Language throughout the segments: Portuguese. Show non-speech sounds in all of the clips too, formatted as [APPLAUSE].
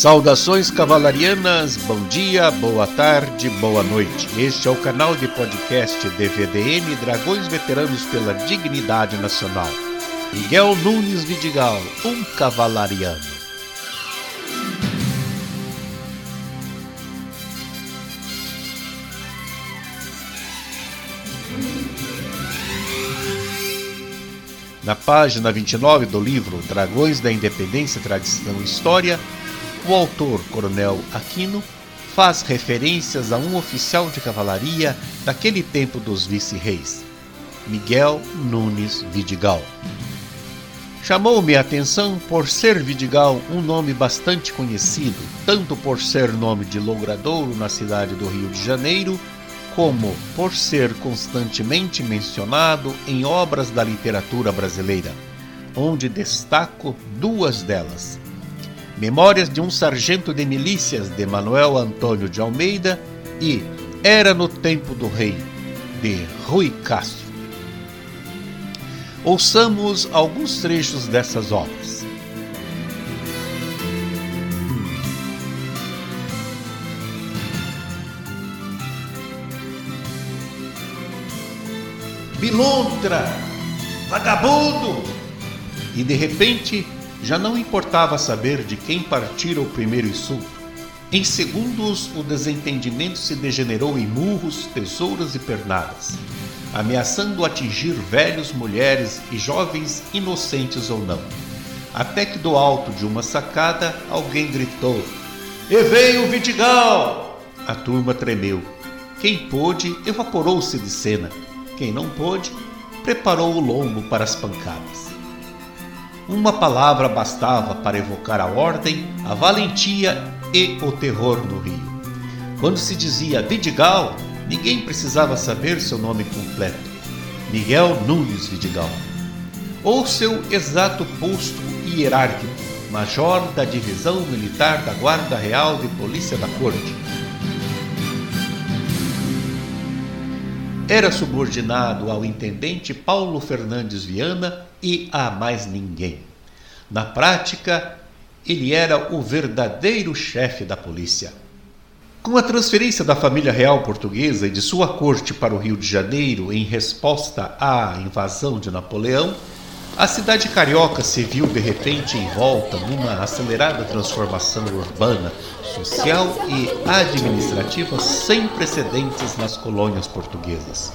Saudações cavalarianas, bom dia, boa tarde, boa noite. Este é o canal de podcast DVDM Dragões Veteranos pela Dignidade Nacional. Miguel Nunes Vidigal, um cavalariano. Na página 29 do livro Dragões da Independência, Tradição e História, o autor, Coronel Aquino, faz referências a um oficial de cavalaria daquele tempo dos vice-reis, Miguel Nunes Vidigal. Chamou-me a atenção por ser Vidigal um nome bastante conhecido, tanto por ser nome de logradouro na cidade do Rio de Janeiro, como por ser constantemente mencionado em obras da literatura brasileira, onde destaco duas delas. Memórias de um Sargento de Milícias de Manuel Antônio de Almeida e Era no Tempo do Rei, de Rui Castro. Ouçamos alguns trechos dessas obras. Bilontra, vagabundo! E de repente já não importava saber de quem partira o primeiro insulto. Em segundos, o desentendimento se degenerou em murros, tesouras e pernadas, ameaçando atingir velhos, mulheres e jovens inocentes ou não. Até que do alto de uma sacada alguém gritou: E veio o Vidigal! A turma tremeu. Quem pôde evaporou-se de cena. Quem não pôde, preparou o lombo para as pancadas. Uma palavra bastava para evocar a ordem, a valentia e o terror no rio. Quando se dizia Vidigal, ninguém precisava saber seu nome completo. Miguel Nunes Vidigal. Ou seu exato posto hierárquico, major da Divisão Militar da Guarda Real de Polícia da Corte Era subordinado ao intendente Paulo Fernandes Viana e a mais ninguém. Na prática, ele era o verdadeiro chefe da polícia. Com a transferência da família real portuguesa e de sua corte para o Rio de Janeiro em resposta à invasão de Napoleão, a cidade carioca se viu de repente envolta numa acelerada transformação urbana, social e administrativa sem precedentes nas colônias portuguesas.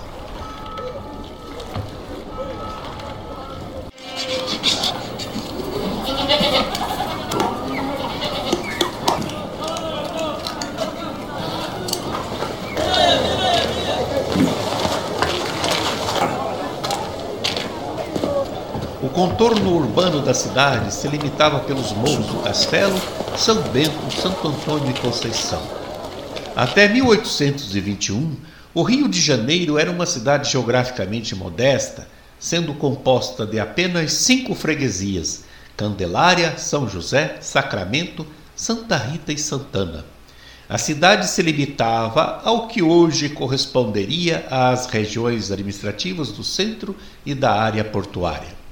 Cidade se limitava pelos morros do Castelo, São Bento, Santo Antônio e Conceição. Até 1821, o Rio de Janeiro era uma cidade geograficamente modesta, sendo composta de apenas cinco freguesias: Candelária, São José, Sacramento, Santa Rita e Santana. A cidade se limitava ao que hoje corresponderia às regiões administrativas do centro e da área portuária.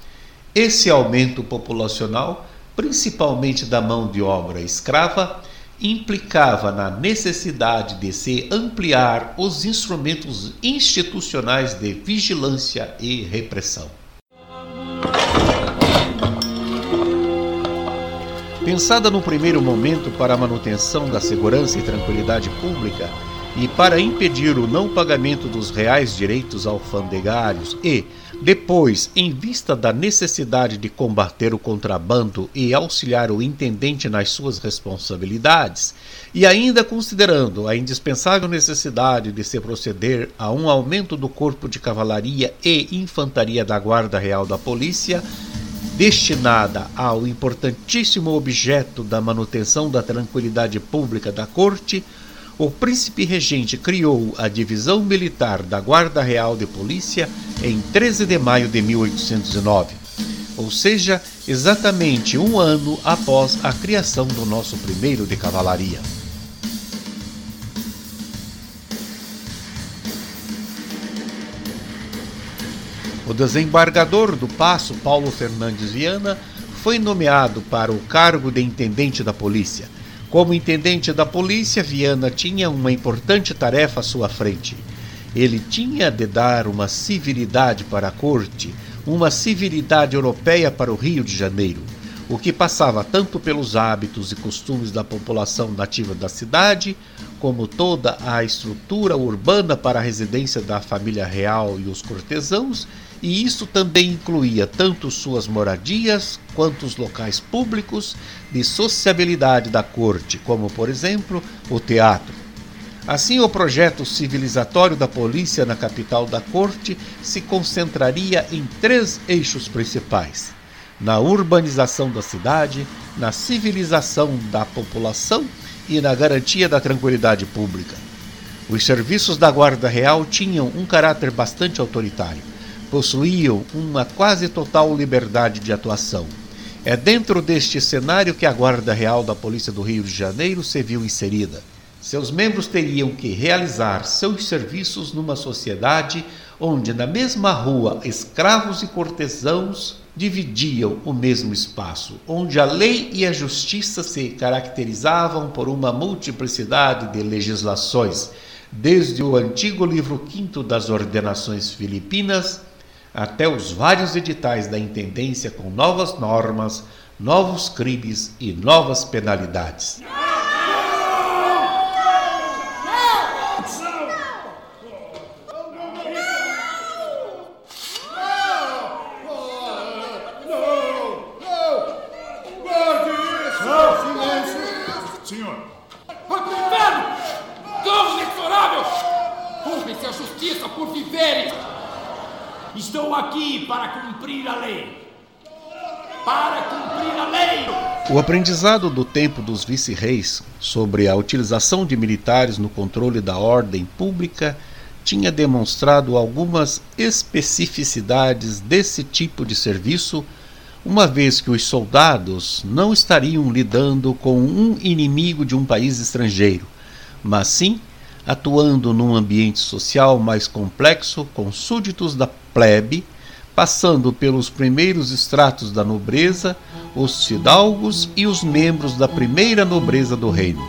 Esse aumento populacional, principalmente da mão de obra escrava, implicava na necessidade de se ampliar os instrumentos institucionais de vigilância e repressão. Pensada no primeiro momento para a manutenção da segurança e tranquilidade pública e para impedir o não pagamento dos reais direitos alfandegários e, depois, em vista da necessidade de combater o contrabando e auxiliar o intendente nas suas responsabilidades, e ainda considerando a indispensável necessidade de se proceder a um aumento do corpo de cavalaria e infantaria da Guarda Real da Polícia, destinada ao importantíssimo objeto da manutenção da tranquilidade pública da Corte, o príncipe regente criou a Divisão Militar da Guarda Real de Polícia em 13 de maio de 1809, ou seja, exatamente um ano após a criação do nosso primeiro de cavalaria. O desembargador do Passo, Paulo Fernandes Viana, foi nomeado para o cargo de intendente da polícia Como intendente da polícia, Viana tinha uma importante tarefa à sua frente. Ele tinha de dar uma civilidade para a corte, uma civilidade europeia para o Rio de Janeiro, o que passava tanto pelos hábitos e costumes da população nativa da cidade, como toda a estrutura urbana para a residência da família real e os cortesãos, e isso também incluía tanto suas moradias quanto os locais públicos de sociabilidade da corte, como, por exemplo, o teatro. Assim, o projeto civilizatório da polícia na capital da corte se concentraria em três eixos principais: na urbanização da cidade, na civilização da população e na garantia da tranquilidade pública. Os serviços da Guarda Real tinham um caráter bastante autoritário. Possuíam uma quase total liberdade de atuação. É dentro deste cenário que a Guarda Real da Polícia do Rio de Janeiro se viu inserida. Seus membros teriam que realizar seus serviços numa sociedade onde, na mesma rua, escravos e cortesãos dividiam o mesmo espaço, onde a lei e a justiça se caracterizavam por uma multiplicidade de legislações, desde o antigo livro quinto das ordenações filipinas até os vários editais da intendência com novas normas, novos crimes e novas penalidades. Cumprir a lei. Para cumprir a lei. O aprendizado do tempo dos vice-reis sobre a utilização de militares no controle da ordem pública tinha demonstrado algumas especificidades desse tipo de serviço, uma vez que os soldados não estariam lidando com um inimigo de um país estrangeiro, mas sim atuando num ambiente social mais complexo com súditos da plebe, passando pelos primeiros estratos da nobreza, os fidalgos e os membros da primeira nobreza do reino.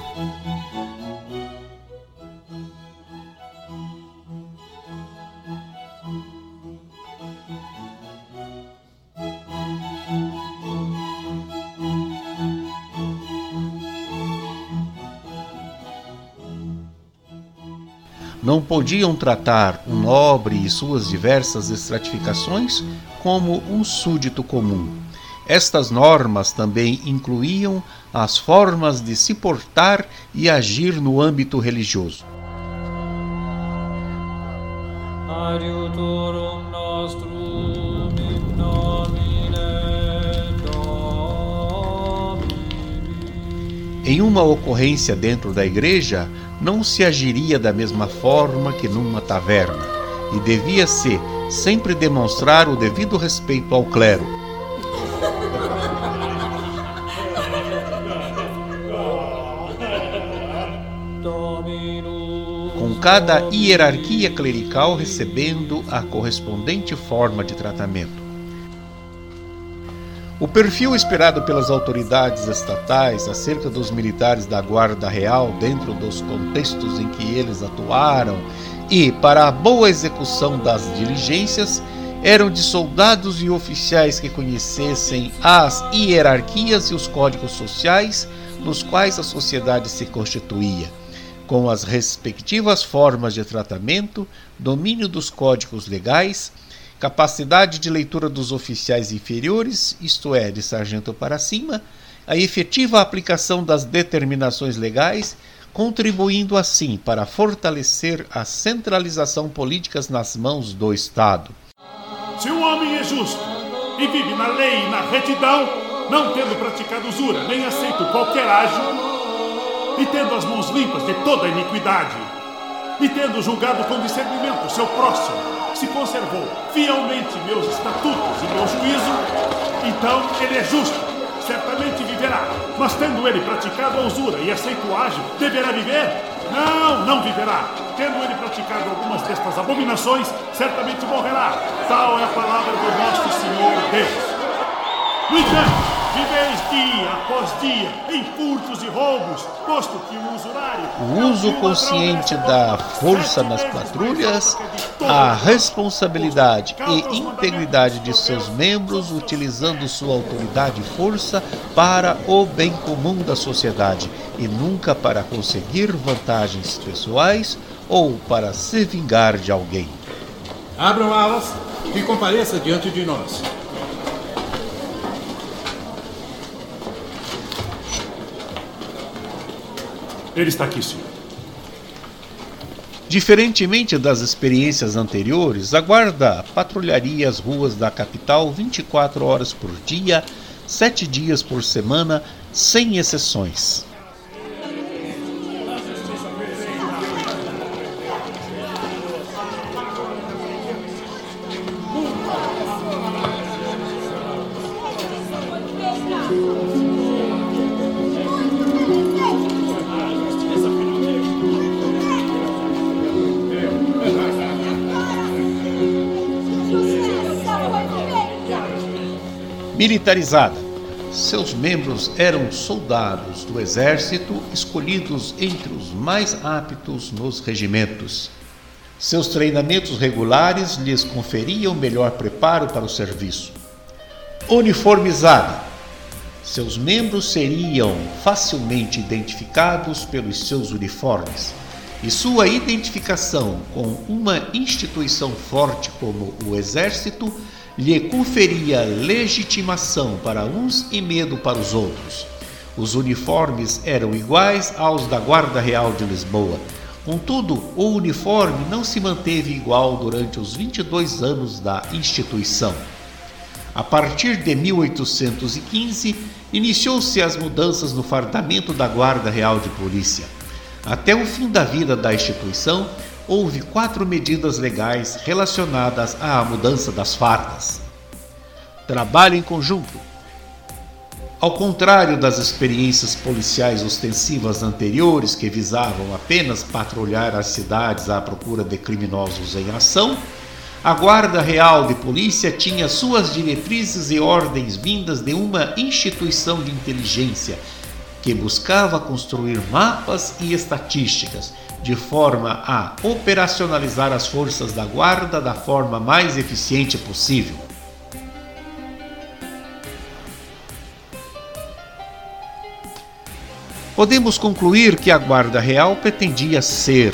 Não podiam tratar um nobre e suas diversas estratificações como um súdito comum. Estas normas também incluíam as formas de se portar e agir no âmbito religioso. Em uma ocorrência dentro da igreja, não se agiria da mesma forma que numa taverna, e devia-se sempre demonstrar o devido respeito ao clero. Com cada hierarquia clerical recebendo a correspondente forma de tratamento. O perfil esperado pelas autoridades estatais acerca dos militares da Guarda Real dentro dos contextos em que eles atuaram e para a boa execução das diligências eram de soldados e oficiais que conhecessem as hierarquias e os códigos sociais nos quais a sociedade se constituía, com as respectivas formas de tratamento, domínio dos códigos legais capacidade de leitura dos oficiais inferiores, isto é, de sargento para cima, a efetiva aplicação das determinações legais, contribuindo assim para fortalecer a centralização política nas mãos do Estado. Se o homem é justo e vive na lei e na retidão, não tendo praticado usura nem aceito qualquer ágio, e tendo as mãos limpas de toda iniquidade, e tendo julgado com discernimento seu próximo, se conservou fielmente meus estatutos e meu juízo, então ele é justo, certamente viverá. Mas tendo ele praticado a usura e aceito o ágil, deverá viver? Não, não viverá. Tendo ele praticado algumas destas abominações, certamente morrerá. Tal é a palavra do nosso Senhor Deus. No entanto, Viveis dia após dia em furtos e roubos, posto que o usurário. O uso consciente da força nas patrulhas, a responsabilidade e integridade de seus membros, utilizando sua autoridade e força para o bem comum da sociedade e nunca para conseguir vantagens pessoais ou para se vingar de alguém. Abram alas e compareça diante de nós. Ele está aqui, senhor. Diferentemente das experiências anteriores, a guarda patrulharia as ruas da capital 24 horas por dia, sete dias por semana, sem exceções. Militarizada. Seus membros eram soldados do exército escolhidos entre os mais aptos nos regimentos. Seus treinamentos regulares lhes conferiam melhor preparo para o serviço. Uniformizada. Seus membros seriam facilmente identificados pelos seus uniformes, e sua identificação com uma instituição forte como o Exército lhe conferia legitimação para uns e medo para os outros. Os uniformes eram iguais aos da Guarda Real de Lisboa. Contudo, o uniforme não se manteve igual durante os 22 anos da instituição. A partir de 1815, iniciou-se as mudanças no fardamento da Guarda Real de Polícia. Até o fim da vida da instituição, houve quatro medidas legais relacionadas à mudança das fardas. Trabalho em conjunto. Ao contrário das experiências policiais ostensivas anteriores que visavam apenas patrulhar as cidades à procura de criminosos em ação, a Guarda Real de Polícia tinha suas diretrizes e ordens vindas de uma instituição de inteligência que buscava construir mapas e estatísticas de forma a operacionalizar as forças da Guarda da forma mais eficiente possível. Podemos concluir que a Guarda Real pretendia ser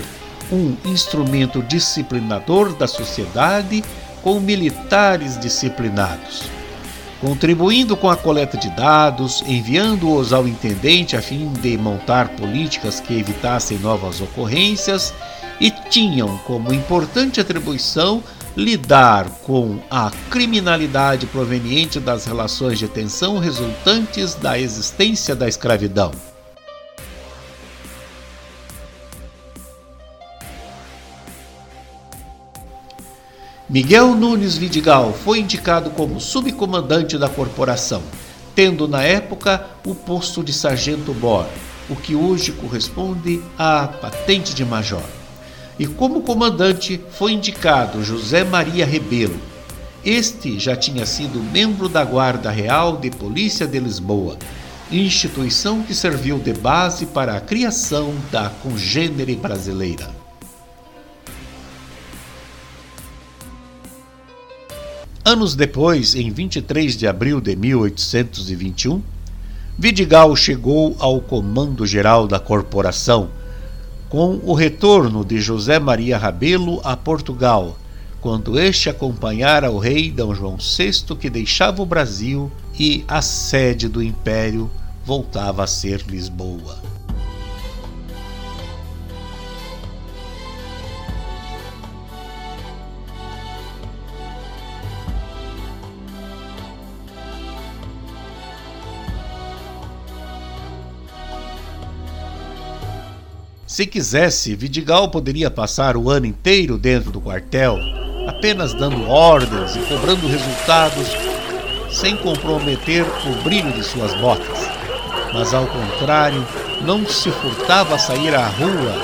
um instrumento disciplinador da sociedade com militares disciplinados contribuindo com a coleta de dados, enviando-os ao intendente a fim de montar políticas que evitassem novas ocorrências e tinham como importante atribuição lidar com a criminalidade proveniente das relações de tensão resultantes da existência da escravidão. Miguel Nunes Vidigal foi indicado como subcomandante da corporação, tendo na época o posto de sargento-mor, o que hoje corresponde à patente de major. E como comandante foi indicado José Maria Rebelo. Este já tinha sido membro da Guarda Real de Polícia de Lisboa, instituição que serviu de base para a criação da congênere brasileira. Anos depois, em 23 de abril de 1821, Vidigal chegou ao comando geral da corporação, com o retorno de José Maria Rabelo a Portugal, quando este acompanhara o rei D. João VI que deixava o Brasil e a sede do império voltava a ser Lisboa. Se quisesse, Vidigal poderia passar o ano inteiro dentro do quartel, apenas dando ordens e cobrando resultados, sem comprometer o brilho de suas botas. Mas ao contrário, não se furtava a sair à rua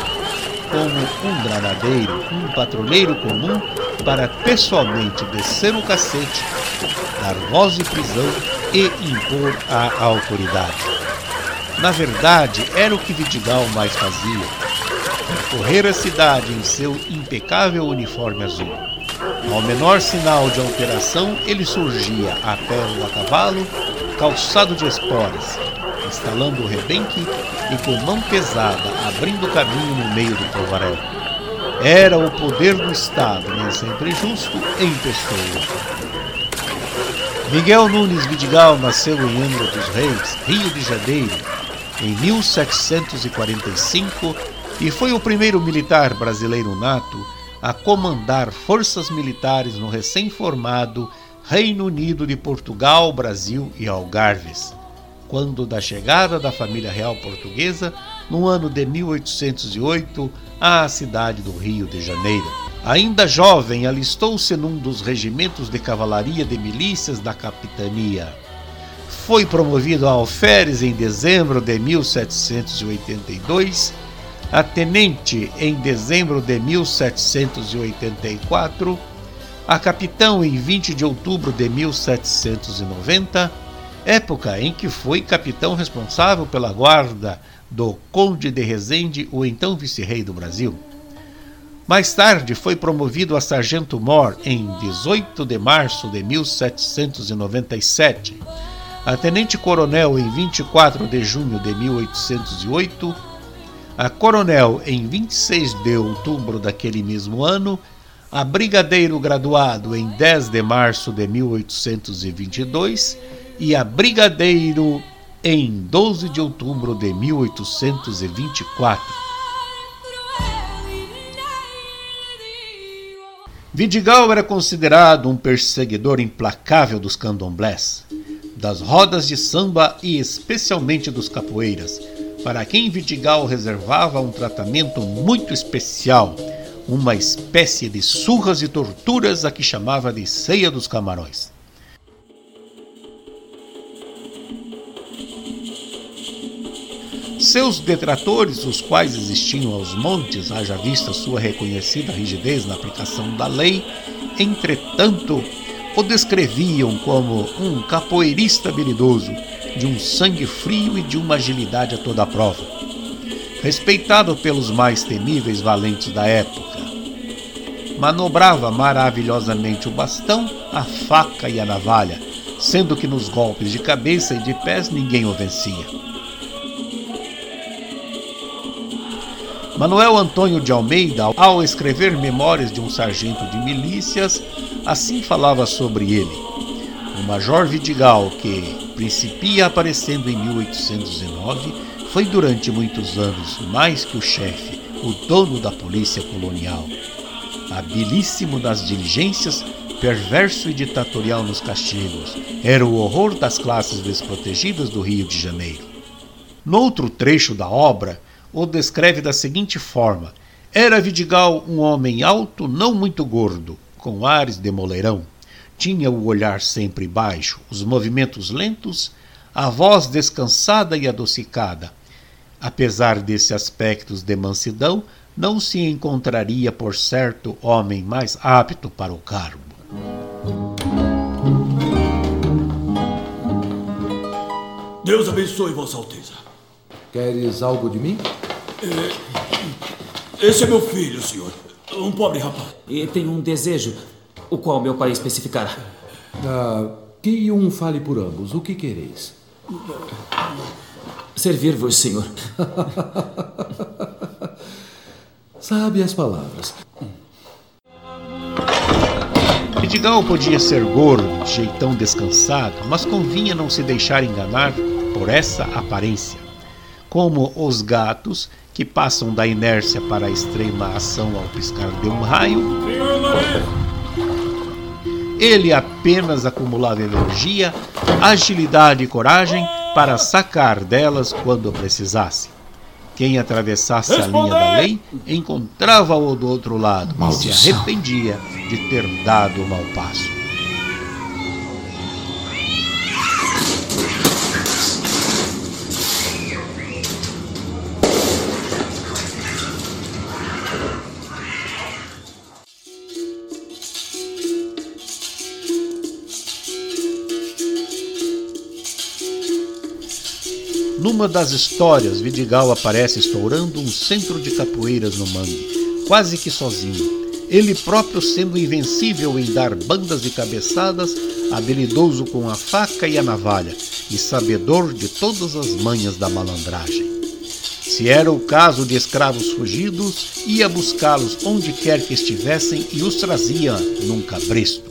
como um granadeiro, um patroneiro comum, para pessoalmente descer o cacete, dar voz de prisão e impor a autoridade. Na verdade, era o que Vidigal mais fazia: correr a cidade em seu impecável uniforme azul. Ao menor sinal de alteração, ele surgia a pé ou a cavalo, calçado de esporas, instalando o rebenque e com mão pesada abrindo caminho no meio do povaréu. Era o poder do Estado, nem sempre justo, em pessoa. Miguel Nunes Vidigal nasceu em Angra dos Reis, Rio de Janeiro, em 1745 e foi o primeiro militar brasileiro nato a comandar forças militares no recém-formado Reino Unido de Portugal, Brasil e Algarves quando da chegada da família real portuguesa, no ano de 1808, à cidade do Rio de Janeiro. Ainda jovem, alistou-se num dos regimentos de cavalaria de milícias da capitania. Foi promovido a alferes em dezembro de 1782, a tenente em dezembro de 1784, a capitão em 20 de outubro de 1790 época em que foi capitão responsável pela guarda do Conde de Resende, o então vice-rei do Brasil. Mais tarde foi promovido a sargento-mor em 18 de março de 1797, a tenente-coronel em 24 de junho de 1808, a coronel em 26 de outubro daquele mesmo ano, a brigadeiro graduado em 10 de março de 1822 e a Brigadeiro em 12 de outubro de 1824. Vidigal era considerado um perseguidor implacável dos candomblés, das rodas de samba e especialmente dos capoeiras, para quem Vidigal reservava um tratamento muito especial, uma espécie de surras e torturas a que chamava de ceia dos camarões. Seus detratores, os quais existiam aos montes, haja vista sua reconhecida rigidez na aplicação da lei, entretanto, o descreviam como um capoeirista habilidoso, de um sangue frio e de uma agilidade a toda prova. Respeitado pelos mais temíveis valentes da época, manobrava maravilhosamente o bastão, a faca e a navalha, sendo que nos golpes de cabeça e de pés ninguém o vencia. Manuel Antônio de Almeida, ao escrever Memórias de um Sargento de Milícias, assim falava sobre ele. O Major Vidigal, que principia aparecendo em 1819, foi durante muitos anos mais que o chefe, o dono da polícia colonial. Habilíssimo nas diligências, perverso e ditatorial nos castigos, era o horror das classes desprotegidas do Rio de Janeiro. Noutro trecho da obra, o descreve da seguinte forma: Era Vidigal um homem alto, não muito gordo, com ares de moleirão. Tinha o olhar sempre baixo, os movimentos lentos, a voz descansada e adocicada. Apesar desses aspectos de mansidão, não se encontraria, por certo, homem mais apto para o cargo. Deus abençoe Vossa Alteza. Queres algo de mim? É, esse é meu filho, senhor. Um pobre rapaz. E tem um desejo, o qual meu pai especificará. Ah, que um fale por ambos. O que quereis? Servir-vos, senhor. [LAUGHS] Sabe as palavras. Vidigal podia ser gordo, de jeitão descansado, mas convinha não se deixar enganar por essa aparência. Como os gatos que passam da inércia para a extrema ação ao piscar de um raio. Ele apenas acumulava energia, agilidade e coragem para sacar delas quando precisasse. Quem atravessasse a linha da lei encontrava-o do outro lado Maldição. e se arrependia de ter dado o mau passo. Numa das histórias, Vidigal aparece estourando um centro de capoeiras no mangue, quase que sozinho. Ele próprio sendo invencível em dar bandas e cabeçadas, habilidoso com a faca e a navalha, e sabedor de todas as manhas da malandragem. Se era o caso de escravos fugidos, ia buscá-los onde quer que estivessem e os trazia num cabresto.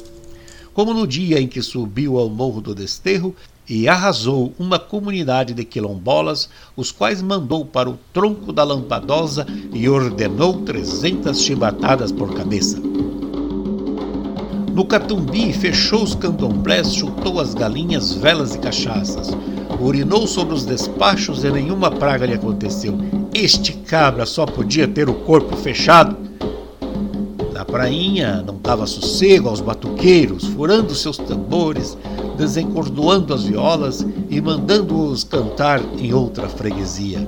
Como no dia em que subiu ao Morro do Desterro e arrasou uma comunidade de quilombolas, os quais mandou para o tronco da lampadosa e ordenou trezentas chibatadas por cabeça. No Catumbi, fechou os candomblés, chutou as galinhas, velas e cachaças. Urinou sobre os despachos e nenhuma praga lhe aconteceu. Este cabra só podia ter o corpo fechado. Na prainha não dava sossego aos batuqueiros, furando seus tambores, desencordoando as violas e mandando-os cantar em outra freguesia.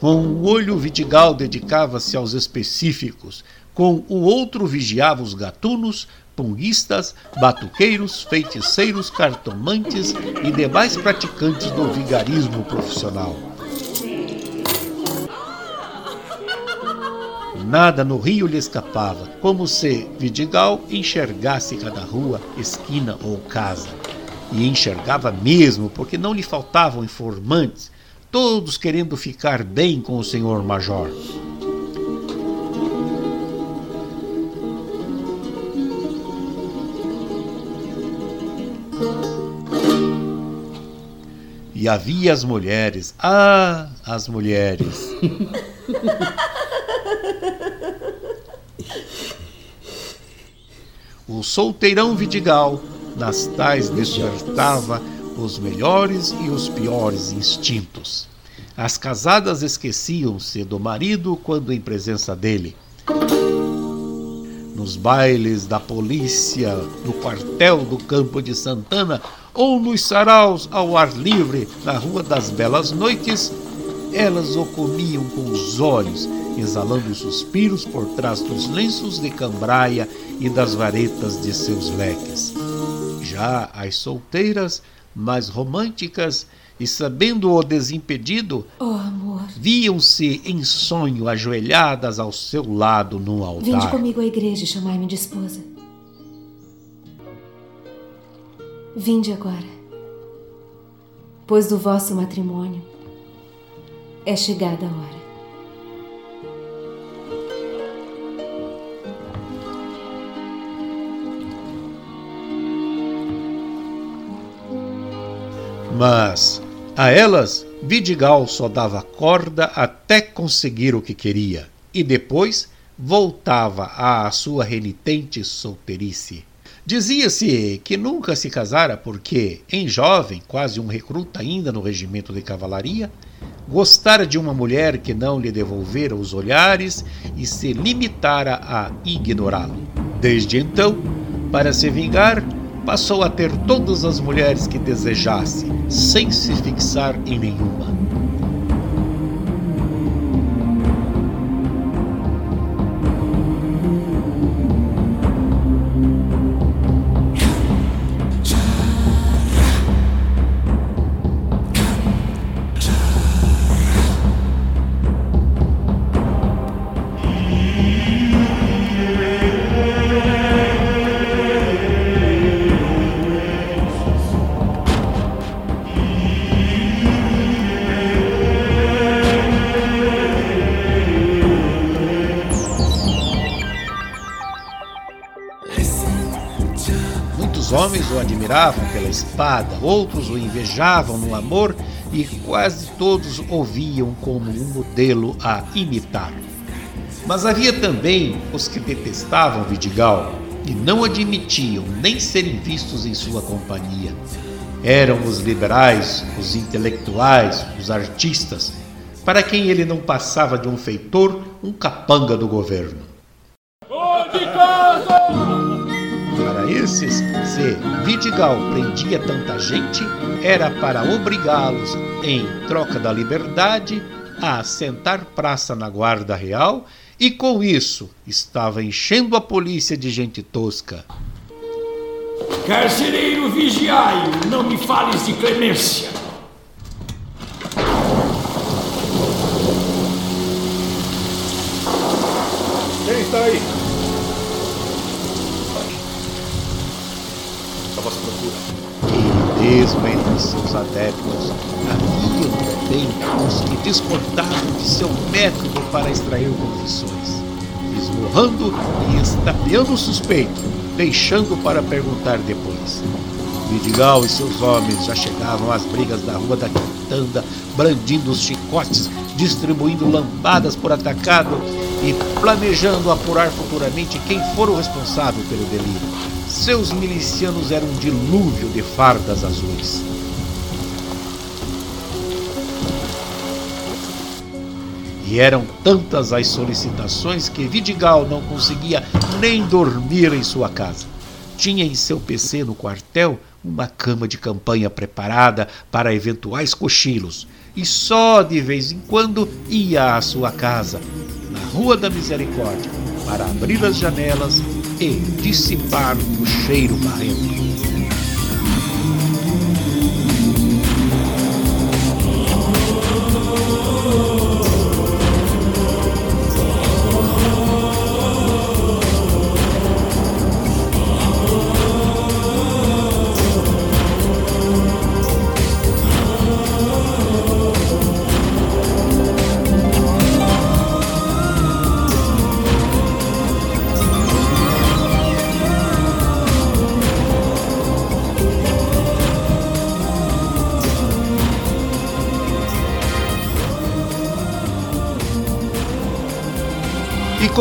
Com um olho Vidigal dedicava-se aos específicos, com o outro vigiava os gatunos, punguistas, batuqueiros, feiticeiros, cartomantes e demais praticantes do vigarismo profissional. Nada no rio lhe escapava, como se Vidigal enxergasse cada rua, esquina ou casa. E enxergava mesmo, porque não lhe faltavam informantes, todos querendo ficar bem com o senhor major. E havia as mulheres. Ah, as mulheres. [LAUGHS] o solteirão Vidigal, nas tais despertava os melhores e os piores instintos. As casadas esqueciam-se do marido quando em presença dele. Nos bailes da polícia, no quartel do campo de Santana ou nos saraus ao ar livre na Rua das Belas Noites, elas o comiam com os olhos, exalando suspiros por trás dos lenços de cambraia e das varetas de seus leques. Já as solteiras, mais românticas, e sabendo o desimpedido, oh, viam-se em sonho ajoelhadas ao seu lado num altar. Vinde comigo à igreja e chamai-me de esposa. Vinde agora, pois do vosso matrimônio é chegada a hora. Mas a elas Vidigal só dava corda até conseguir o que queria e depois voltava à sua renitente solteirice. Dizia-se que nunca se casara porque, em jovem, quase um recruta ainda no regimento de cavalaria, gostara de uma mulher que não lhe devolvera os olhares e se limitara a ignorá-lo. Desde então, para se vingar, passou a ter todas as mulheres que desejasse, sem se fixar em nenhuma. Outros o invejavam no amor e quase todos o viam como um modelo a imitar. Mas havia também os que detestavam Vidigal e não admitiam nem serem vistos em sua companhia. Eram os liberais, os intelectuais, os artistas, para quem ele não passava de um feitor, um capanga do governo. Para esses, que Vidigal prendia tanta gente era para obrigá-los, em troca da liberdade, a assentar praça na Guarda Real e com isso estava enchendo a polícia de gente tosca. Carcereiro, vigiai, não me fales de clemência. Quem está aí? À procura. E mesmo entre seus adeptos haviam também os que discordavam de seu método para extrair confissões, esmurrando e estapeando o suspeito, deixando para perguntar depois. Vidigal e seus homens já chegavam às brigas da rua da Quintanda, brandindo os chicotes, distribuindo lambadas por atacado e planejando apurar futuramente quem for o responsável pelo delírio. Seus milicianos eram um dilúvio de fardas azuis. E eram tantas as solicitações que Vidigal não conseguia nem dormir em sua casa. Tinha em seu PC no quartel uma cama de campanha preparada para eventuais cochilos e só de vez em quando ia à sua casa, na Rua da Misericórdia, para abrir as janelas e dissipar o cheiro barrento.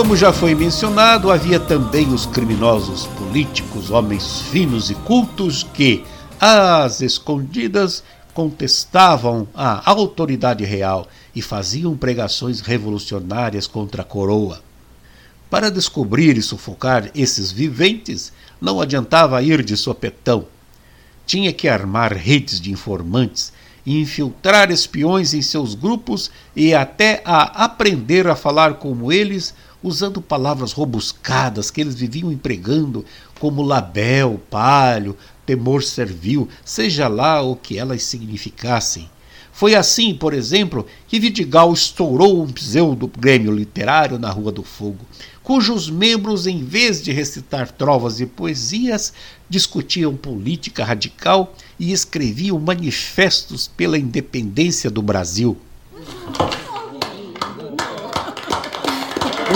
Como já foi mencionado, havia também os criminosos políticos, homens finos e cultos que, às escondidas, contestavam a autoridade real e faziam pregações revolucionárias contra a coroa. Para descobrir e sufocar esses viventes, não adiantava ir de sopetão. Tinha que armar redes de informantes infiltrar espiões em seus grupos e até a aprender a falar como eles usando palavras robuscadas que eles viviam empregando, como label, palho, temor servil, seja lá o que elas significassem. Foi assim, por exemplo, que Vidigal estourou um pseudo grêmio literário na Rua do Fogo, cujos membros, em vez de recitar trovas e poesias, discutiam política radical e escreviam manifestos pela independência do Brasil.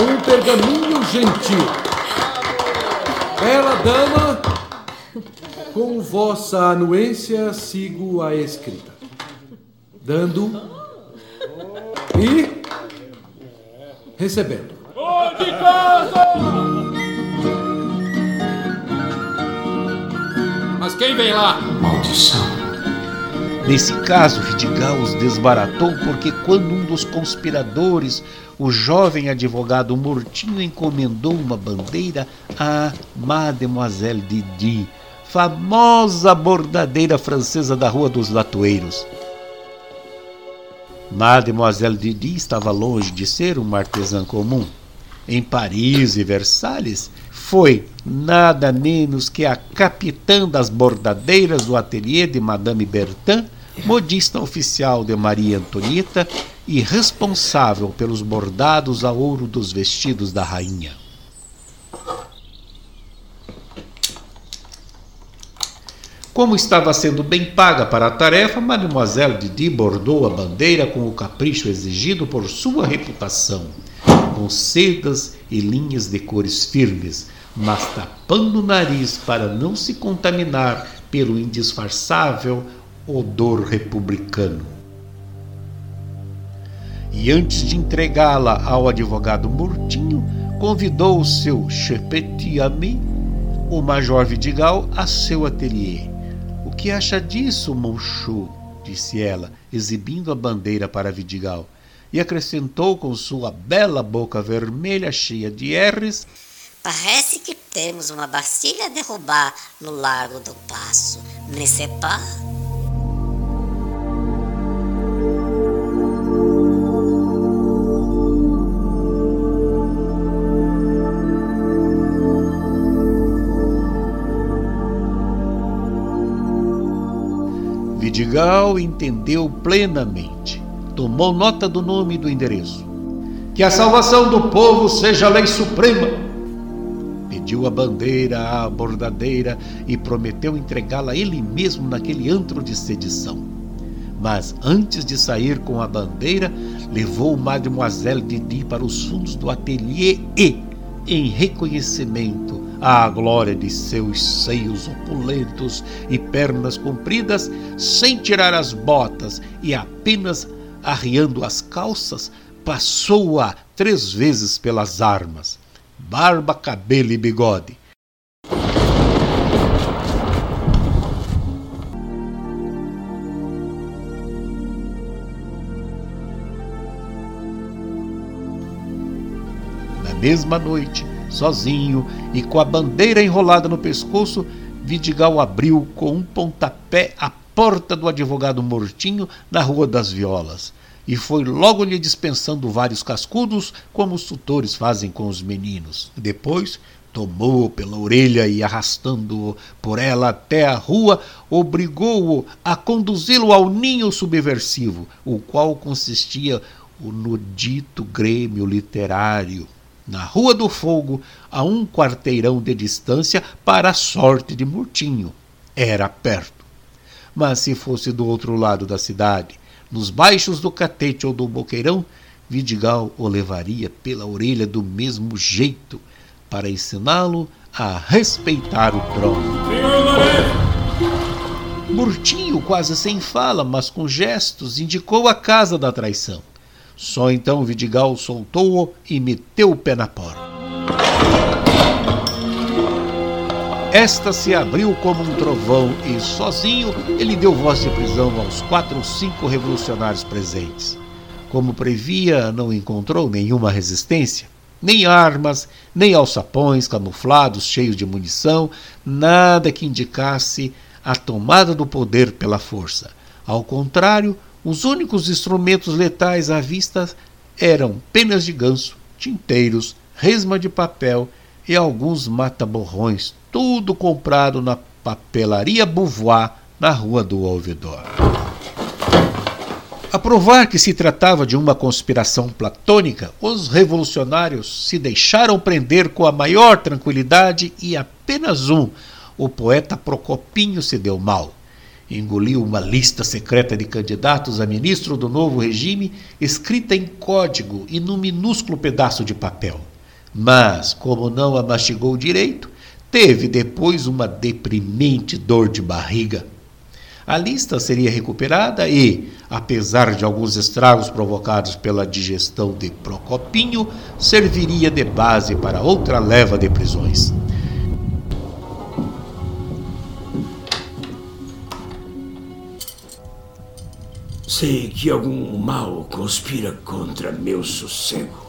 Um pergaminho gentil. Bela dama, com vossa anuência sigo a escrita. Dando e recebendo. de casa! Mas quem vem lá? Maldição. Nesse caso, Vidigal os desbaratou porque quando um dos conspiradores o jovem advogado Murtinho encomendou uma bandeira a Mademoiselle Didi, famosa bordadeira francesa da Rua dos Latoeiros. Mademoiselle Didi estava longe de ser uma artesã comum. Em Paris e Versalhes, foi nada menos que a capitã das bordadeiras do ateliê de Madame Bertin, modista oficial de Maria Antonieta e responsável pelos bordados a ouro dos vestidos da rainha. Como estava sendo bem paga para a tarefa, Mademoiselle Didi bordou a bandeira com o capricho exigido por sua reputação, com sedas e linhas de cores firmes, mas tapando o nariz para não se contaminar pelo indisfarçável odor republicano e antes de entregá-la ao advogado Murtinho, convidou o seu chepeti ami, o Major Vidigal, a seu ateliê. O que acha disso, Monchu? disse ela, exibindo a bandeira para Vidigal, e acrescentou com sua bela boca vermelha cheia de R's. Parece que temos uma Bastilha a derrubar no Largo do Passo, n'est-ce pas? Vidigal entendeu plenamente. Tomou nota do nome e do endereço. Que a salvação do povo seja a lei suprema. Pediu a bandeira à bordadeira e prometeu entregá-la ele mesmo naquele antro de sedição. Mas antes de sair com a bandeira, levou Mademoiselle Didi para os fundos do ateliê e, em reconhecimento à glória de seus seios opulentos e pernas compridas, sem tirar as botas e apenas arriando as calças, passou-a três vezes pelas armas, barba, cabelo e bigode, mesma noite, sozinho e com a bandeira enrolada no pescoço, Vidigal abriu com um pontapé a porta do advogado Mortinho na Rua das Violas e foi logo lhe dispensando vários cascudos, como os tutores fazem com os meninos. Depois tomou pela orelha e arrastando-o por ela até a rua, obrigou-o a conduzi-lo ao ninho subversivo, o qual consistia no dito grêmio literário na Rua do Fogo, a um quarteirão de distância, para a sorte de Murtinho. Era perto. Mas se fosse do outro lado da cidade, nos baixos do Catete ou do Boqueirão, Vidigal o levaria pela orelha do mesmo jeito, para ensiná-lo a respeitar o trono. Murtinho, quase sem fala, mas com gestos, indicou a casa da traição. Só então Vidigal soltou-o e meteu o pé na porta. Esta se abriu como um trovão e, sozinho, ele deu voz de prisão aos quatro ou cinco revolucionários presentes. Como previa, não encontrou nenhuma resistência, nem armas, nem alçapões camuflados cheios de munição, nada que indicasse a tomada do poder pela força. Ao contrário, os únicos instrumentos letais à vista eram penas de ganso, tinteiros, resma de papel e alguns mata-borrões, tudo comprado na papelaria Beauvoir, na Rua do Ouvidor. A provar que se tratava de uma conspiração platônica, os revolucionários se deixaram prender com a maior tranquilidade e apenas um, o poeta Procopinho, se deu mal engoliu uma lista secreta de candidatos a ministro do novo regime, escrita em código e num minúsculo pedaço de papel. Mas, como não a mastigou direito, teve depois uma deprimente dor de barriga. A lista seria recuperada e, apesar de alguns estragos provocados pela digestão de Procopinho, serviria de base para outra leva de prisões. Sei que algum mal conspira contra meu sossego.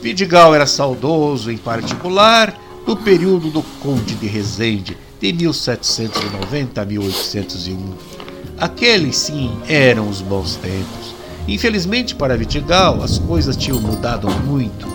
Vidigal era saudoso, em particular, do período do Conde de Resende, de 1790 a 1801. Aqueles, sim, eram os bons tempos. Infelizmente para Vidigal, as coisas tinham mudado muito.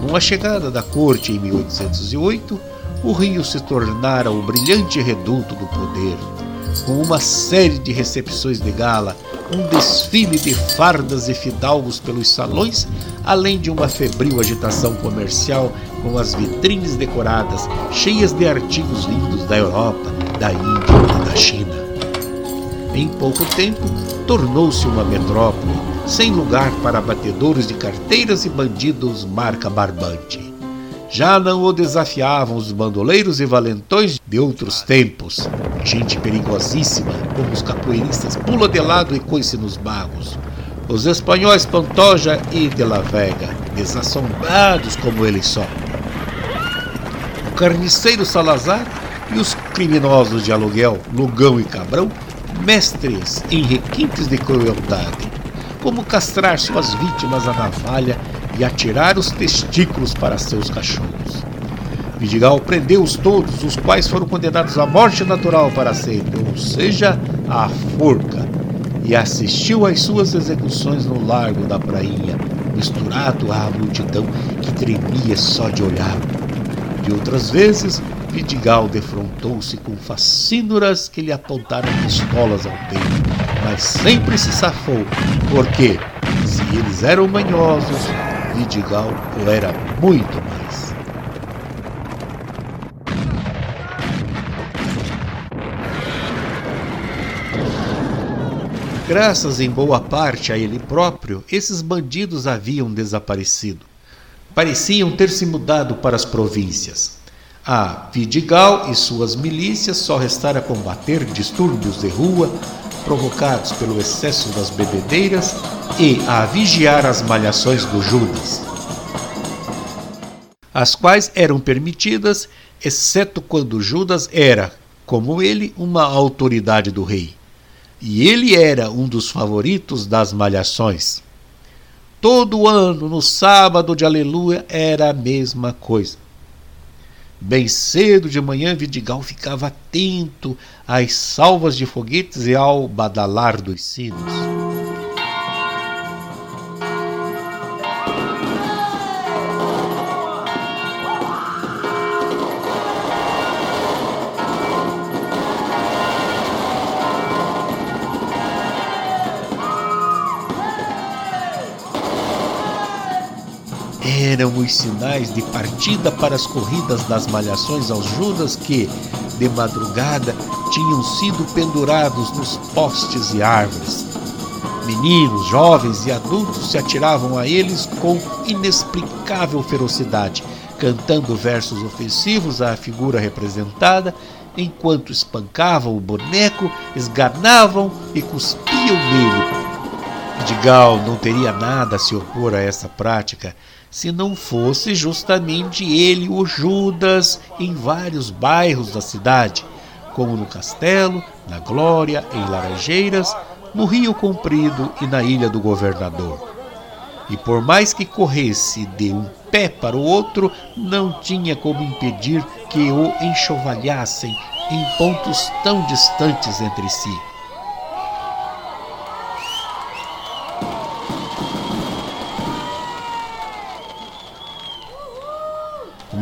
Com a chegada da corte em 1808, o Rio se tornara o brilhante reduto do poder com uma série de recepções de gala, um desfile de fardas e fidalgos pelos salões, além de uma febril agitação comercial com as vitrines decoradas, cheias de artigos vindos da Europa, da Índia e da China. Em pouco tempo, tornou-se uma metrópole, sem lugar para batedores de carteiras e bandidos marca barbante. Já não o desafiavam os bandoleiros e valentões de outros tempos. Gente perigosíssima, como os capoeiristas Pula de Lado e Coice nos Barros. Os espanhóis Pantoja e de la Vega, desassombrados como eles só. O carniceiro Salazar e os criminosos de aluguel, Lugão e Cabrão, mestres em requintes de crueldade. Como castrar suas vítimas à navalha e atirar os testículos para seus cachorros. Vidigal prendeu-os todos, os quais foram condenados à morte natural para sempre, ou seja, à forca, e assistiu às suas execuções no largo da prainha, misturado à multidão que tremia só de olhar. De outras vezes, Vidigal defrontou-se com facínoras que lhe apontaram pistolas ao peito, mas sempre se safou, porque se Se eles eram manhosos, Vidigal o era muito mais. Graças em boa parte a ele próprio, esses bandidos haviam desaparecido. Pareciam ter se mudado para as províncias. A Vidigal e suas milícias só restara combater distúrbios de rua provocados pelo excesso das bebedeiras e a vigiar as malhações do Judas, as quais eram permitidas, exceto quando Judas era, como ele, uma autoridade do rei. E ele era um dos favoritos das malhações. Todo ano, no sábado de Aleluia, era a mesma coisa. Bem cedo de manhã, Vidigal ficava atento às salvas de foguetes e ao badalar dos sinos. Eram os sinais de partida para as corridas das malhações aos Judas que, de madrugada, tinham sido pendurados nos postes e árvores. Meninos, jovens e adultos se atiravam a eles com inexplicável ferocidade, cantando versos ofensivos à figura representada, enquanto espancavam o boneco, esganavam e cuspiam nele. Vidigal não teria nada a se opor a essa prática, se não fosse justamente ele, o Judas, em vários bairros da cidade, como no Castelo, na Glória, em Laranjeiras, no Rio Comprido e na Ilha do Governador. E por mais que corresse de um pé para o outro, não tinha como impedir que o enxovalhassem em pontos tão distantes entre si.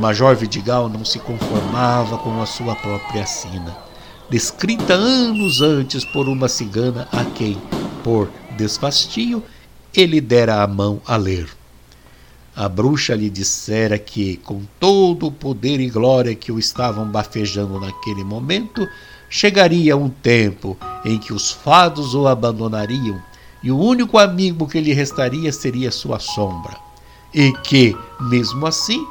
Major Vidigal não se conformava com a sua própria sina, descrita anos antes por uma cigana a quem, por desfastio, ele dera a mão a ler. A bruxa lhe dissera que, com todo o poder e glória que o estavam bafejando naquele momento, chegaria um tempo em que os fados o abandonariam e o único amigo que lhe restaria seria sua sombra, e que, mesmo assim,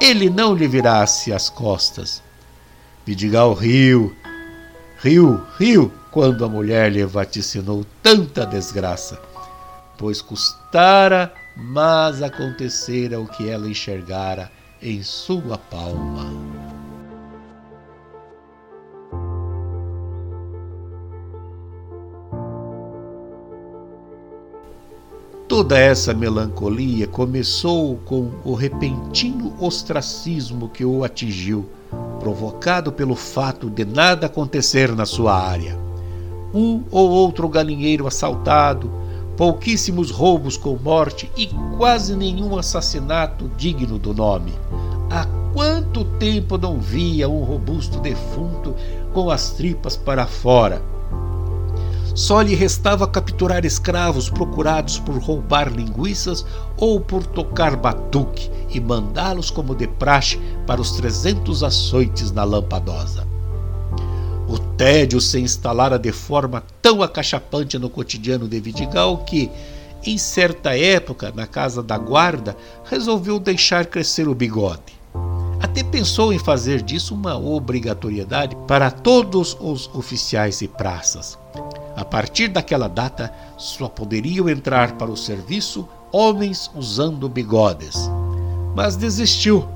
ele não lhe virasse as costas. Vidigal riu, riu, riu, quando a mulher lhe vaticinou tanta desgraça, pois custara, mas acontecera o que ela enxergara em sua palma. Toda essa melancolia começou com o repentino ostracismo que o atingiu, provocado pelo fato de nada acontecer na sua área. Um ou outro galinheiro assaltado, pouquíssimos roubos com morte e quase nenhum assassinato digno do nome. Há quanto tempo não via um robusto defunto com as tripas para fora? Só lhe restava capturar escravos procurados por roubar linguiças ou por tocar batuque e mandá-los como de praxe para os trezentos açoites na lampadosa. O tédio se instalara de forma tão acachapante no cotidiano de Vidigal que, em certa época, na casa da guarda, resolveu deixar crescer o bigode. Até pensou em fazer disso uma obrigatoriedade para todos os oficiais e praças. A partir daquela data, só poderiam entrar para o serviço homens usando bigodes. Mas desistiu,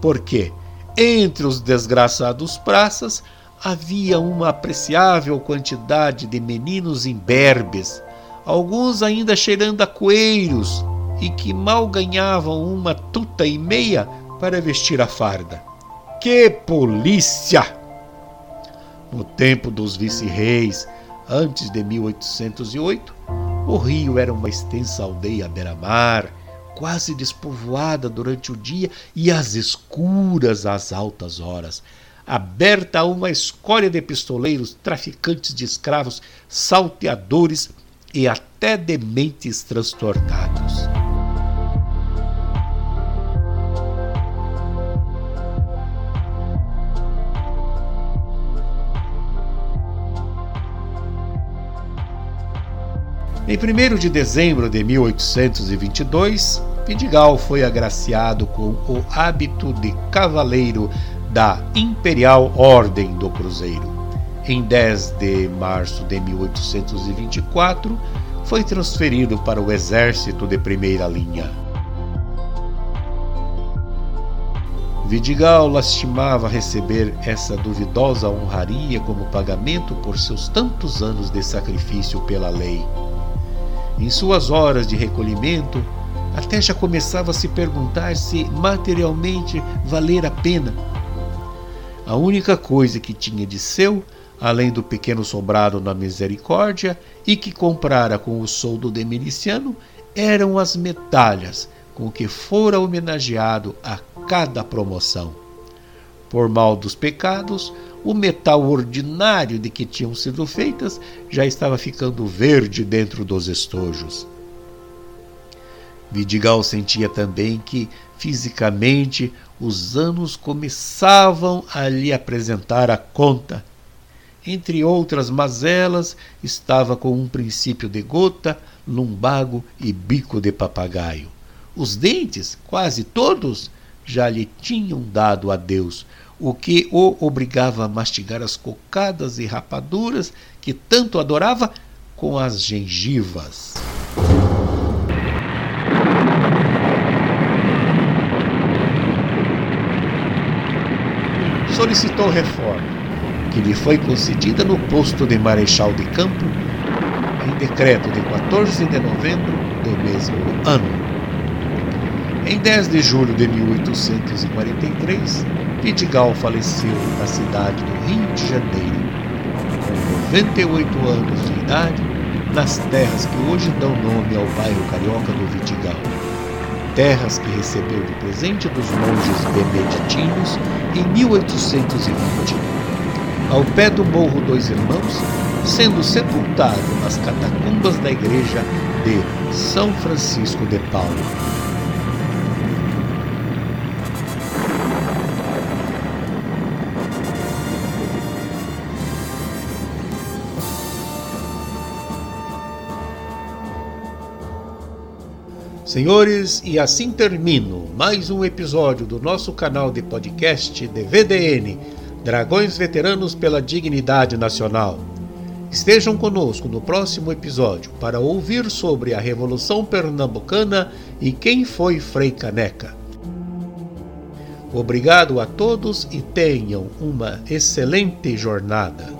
porque entre os desgraçados praças havia uma apreciável quantidade de meninos imberbes, alguns ainda cheirando a coelhos e que mal ganhavam uma tuta e meia para vestir a farda. Que polícia! No tempo dos vice-reis, Antes de 1808, o Rio era uma extensa aldeia à beira-mar, quase despovoada durante o dia e às escuras às altas horas, aberta a uma escória de pistoleiros, traficantes de escravos, salteadores e até dementes transtornados. Em 1 de dezembro de 1822, Vidigal foi agraciado com o hábito de cavaleiro da Imperial Ordem do Cruzeiro. Em 10 de março de 1824, foi transferido para o exército de primeira linha. Vidigal lastimava receber essa duvidosa honraria como pagamento por seus tantos anos de sacrifício pela lei. Em suas horas de recolhimento, até já começava a se perguntar se materialmente valer a pena. A única coisa que tinha de seu, além do pequeno sobrado na misericórdia e que comprara com o soldo de miliciano, eram as medalhas com que fora homenageado a cada promoção. Por mal dos pecados, o metal ordinário de que tinham sido feitas já estava ficando verde dentro dos estojos. Vidigal sentia também que, fisicamente, os anos começavam a lhe apresentar a conta. Entre outras mazelas, estava com um princípio de gota, lumbago e bico de papagaio. Os dentes, quase todos, já lhe tinham dado adeus, o que o obrigava a mastigar as cocadas e rapaduras que tanto adorava com as gengivas. Solicitou reforma, que lhe foi concedida no posto de Marechal de Campo, em decreto de 14 de novembro do mesmo ano. Em 10 de julho de 1843, Vidigal faleceu na cidade do Rio de Janeiro, com 98 anos de idade, nas terras que hoje dão nome ao bairro carioca do Vidigal. Terras que recebeu de presente dos monges beneditinos em 1820, ao pé do Morro Dois Irmãos, sendo sepultado nas catacumbas da igreja de São Francisco de Paulo. Senhores, e assim termino mais um episódio do nosso canal de podcast DVDN Dragões Veteranos pela Dignidade Nacional. Estejam conosco no próximo episódio para ouvir sobre a Revolução Pernambucana e quem foi Frei Caneca. Obrigado a todos e tenham uma excelente jornada.